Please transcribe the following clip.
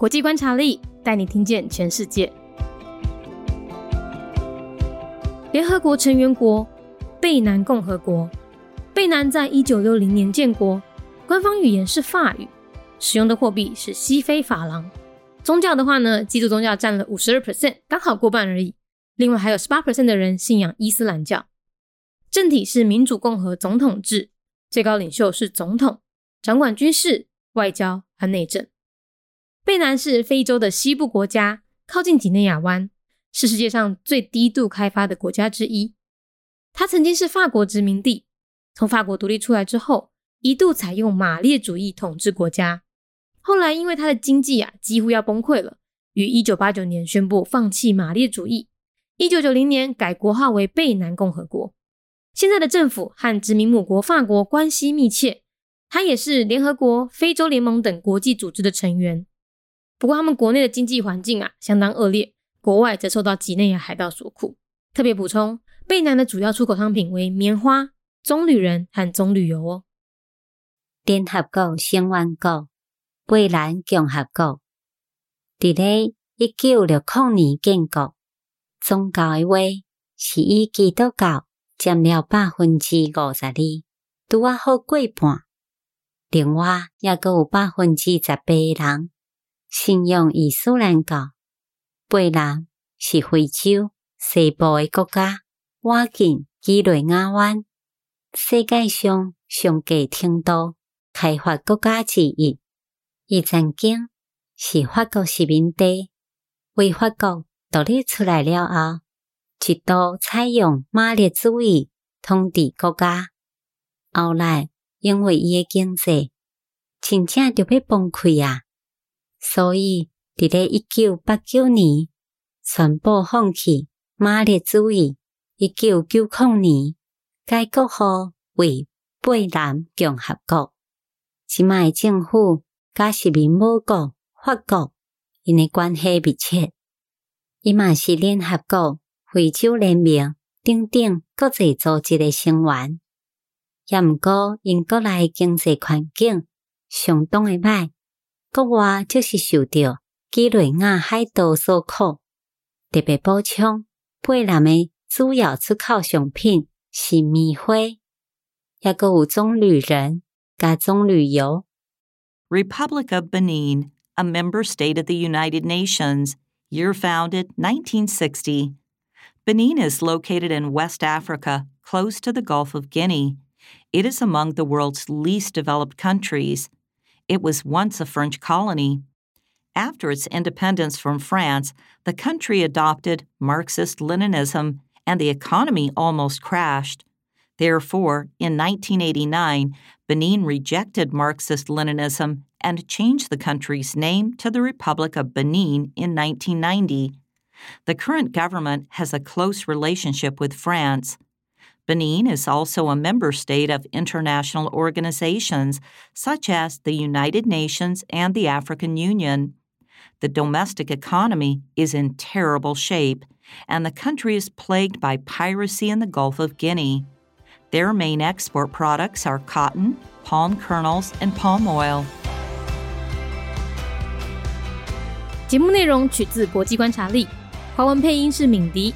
国际观察力带你听见全世界。联合国成员国贝南共和国，贝南在一九六零年建国，官方语言是法语，使用的货币是西非法郎。宗教的话呢，基督宗教占了五十二 percent，刚好过半而已。另外还有十八 percent 的人信仰伊斯兰教。政体是民主共和总统制，最高领袖是总统，掌管军事、外交和内政。贝南是非洲的西部国家，靠近几内亚湾。是世界上最低度开发的国家之一。它曾经是法国殖民地，从法国独立出来之后，一度采用马列主义统治国家。后来因为它的经济啊几乎要崩溃了，于一九八九年宣布放弃马列主义。一九九零年改国号为贝南共和国。现在的政府和殖民母国法国关系密切，它也是联合国、非洲联盟等国际组织的成员。不过他们国内的经济环境啊相当恶劣。国外则受到几内亚海盗所苦。特别补充，贝南的主要出口商品为棉花、棕榈仁和棕榈油哦。联合国成员国贝南共和国，伫咧一九六零年建国。宗教的话是以基督教占了百分之五十二，拄啊好过半。另外，也阁有百分之十八人信仰伊斯兰教。贝南是非洲西部的国家，靠近几内亚湾，世界上上低程度开发国家之一。伊曾经是法国殖民地，为法国独立出来了后，一度采用马列主义统治国家。后来因为伊的经济真正就要崩溃啊，所以。伫咧一九八九年，宣布放弃马列主义。一九九零年，改国号为贝南共和国。即卖政府甲是民母国法国，因诶关系密切。伊嘛是联合国、非洲联盟等等国际组织诶成员。也毋过，因国内经济环境相当诶歹，国外就是受到。基内亚海盗所苦，特别补充，贝南的主要出口商品是棉花，也个有棕榈仁加棕榈油。Republic of Benin, a member state of the United Nations, year founded 1960. Benin is located in West Africa, close to the Gulf of Guinea. It is among the world's least developed countries. it was once a French colony. After its independence from France, the country adopted Marxist Leninism and the economy almost crashed. Therefore, in 1989, Benin rejected Marxist Leninism and changed the country's name to the Republic of Benin in 1990. The current government has a close relationship with France. Benin is also a member state of international organizations such as the United Nations and the African Union the domestic economy is in terrible shape, and the country is plagued by piracy in the Gulf of Guinea. Their main export products are cotton, palm kernels, and palm oil. 节目内容取自国际观察力，华文配音是敏迪，